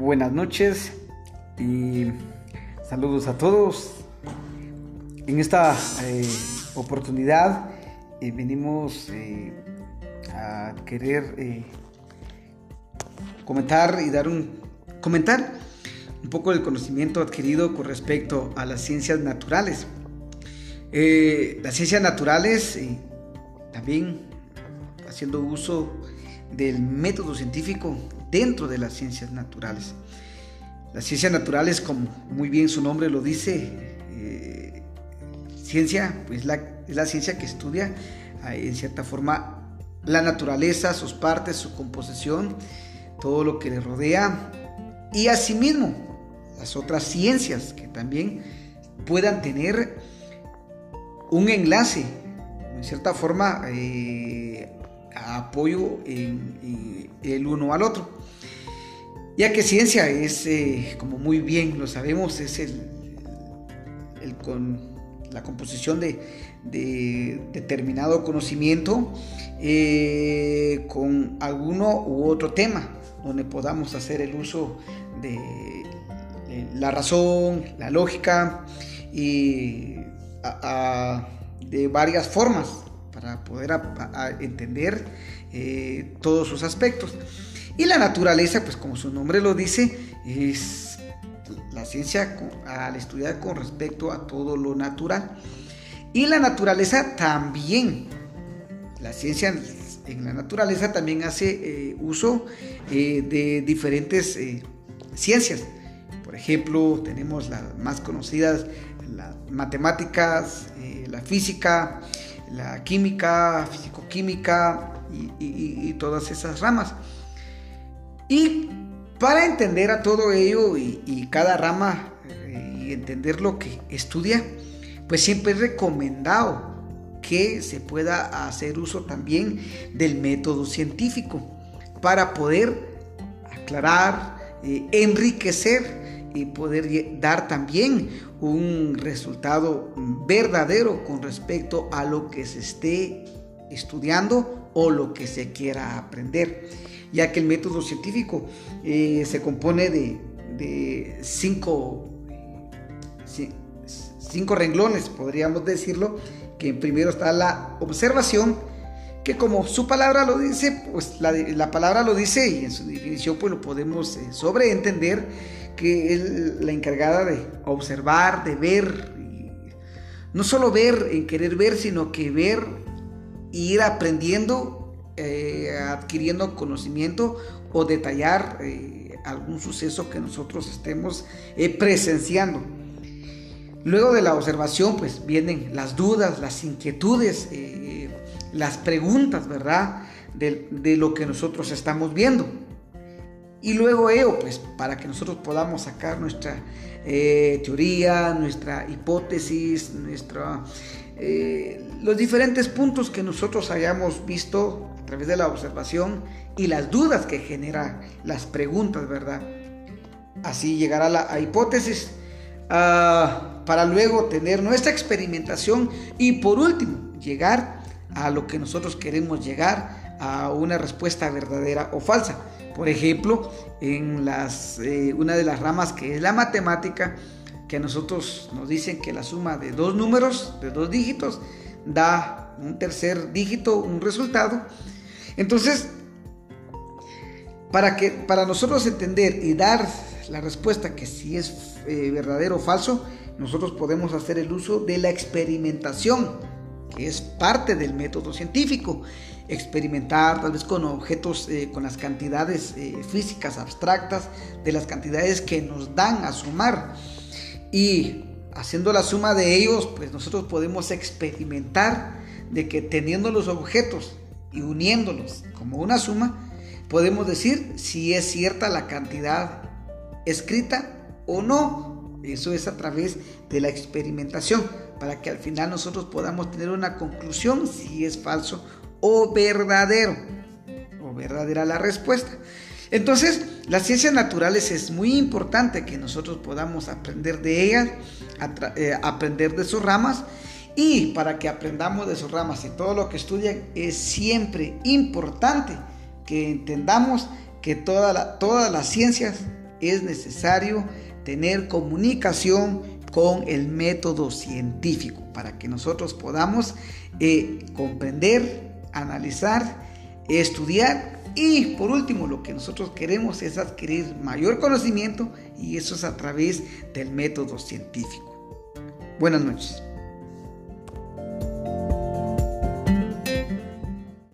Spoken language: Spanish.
buenas noches y saludos a todos. En esta eh, oportunidad eh, venimos eh, a querer comentar y dar un comentar un poco del conocimiento adquirido con respecto a las ciencias naturales. las ciencias naturales también haciendo uso del método científico dentro de las ciencias naturales. Las ciencias naturales, como muy bien su nombre lo dice, eh, ciencia, pues la, es la ciencia que estudia eh, en cierta forma la naturaleza, sus partes, su composición, todo lo que le rodea y asimismo las otras ciencias que también puedan tener un enlace, en cierta forma, eh, apoyo en, el uno al otro. Ya que ciencia es, eh, como muy bien lo sabemos, es el, con la composición de, determinado conocimiento eh, con alguno u otro tema, donde podamos hacer el uso de la razón, la lógica y de varias formas para poder entender eh, todos sus aspectos. Y la naturaleza, pues como su nombre lo dice, es la ciencia al estudiar con respecto a todo lo natural. Y la naturaleza también, la ciencia en la naturaleza también hace eh, uso eh, de diferentes ciencias. Por ejemplo, tenemos las más conocidas, las matemáticas, la física, la química, fisicoquímica y, y, todas esas ramas. Y para entender a todo ello y, cada rama eh, y entender lo que estudia, pues siempre es recomendado que se pueda hacer uso también del método científico para poder aclarar, eh, enriquecer y poder dar también un resultado verdadero con respecto a lo que se esté estudiando o lo que se quiera aprender, ya que el método científico eh, se compone de, cinco, cinco renglones, podríamos decirlo, que primero está la observación, que como su palabra lo dice, pues la, palabra lo dice y en su definición pues lo podemos eh, sobreentender que es la encargada de observar, de ver, no solo ver en querer ver, sino que ver e ir aprendiendo, eh, adquiriendo conocimiento o detallar eh, algún suceso que nosotros estemos eh, presenciando. Luego de la observación, pues vienen las dudas, las inquietudes, las preguntas, ¿verdad? de lo que nosotros estamos viendo. Y luego ello, pues para que nosotros podamos sacar nuestra eh, teoría, nuestra hipótesis, eh, los diferentes puntos que nosotros hayamos visto a través de la observación y las dudas que genera las preguntas, ¿verdad? Así llegar a la hipótesis ah, para luego tener nuestra experimentación y por último llegar a lo que nosotros queremos llegar a una respuesta verdadera o falsa. Por ejemplo, en las, eh, una de las ramas que es la matemática, que a nosotros nos dicen que la suma de dos números, de dos dígitos, da un tercer dígito, un resultado. Entonces, para, que, para nosotros entender y dar la respuesta que si es eh, verdadero o falso, nosotros podemos hacer el uso de la experimentación, es parte del método científico experimentar tal vez con objetos, eh, con las cantidades eh, físicas abstractas de las cantidades que nos dan a sumar. Y haciendo la suma de ellos, pues nosotros podemos experimentar de que teniendo los objetos y uniéndolos como una suma, podemos decir si es cierta la cantidad escrita o no. Eso es a través de la experimentación, para que al final nosotros podamos tener una conclusión si es falso o verdadero, o verdadera la respuesta. Entonces, las ciencias naturales es muy importante que nosotros podamos aprender de ellas, eh, aprender de sus ramas, y para que aprendamos de sus ramas y todo lo que estudian, es siempre importante que entendamos que todas las ciencias es necesario tener comunicación con el método científico para que nosotros podamos eh, comprender, analizar, estudiar y por último lo que nosotros queremos es adquirir mayor conocimiento y eso es a través del método científico. Buenas noches.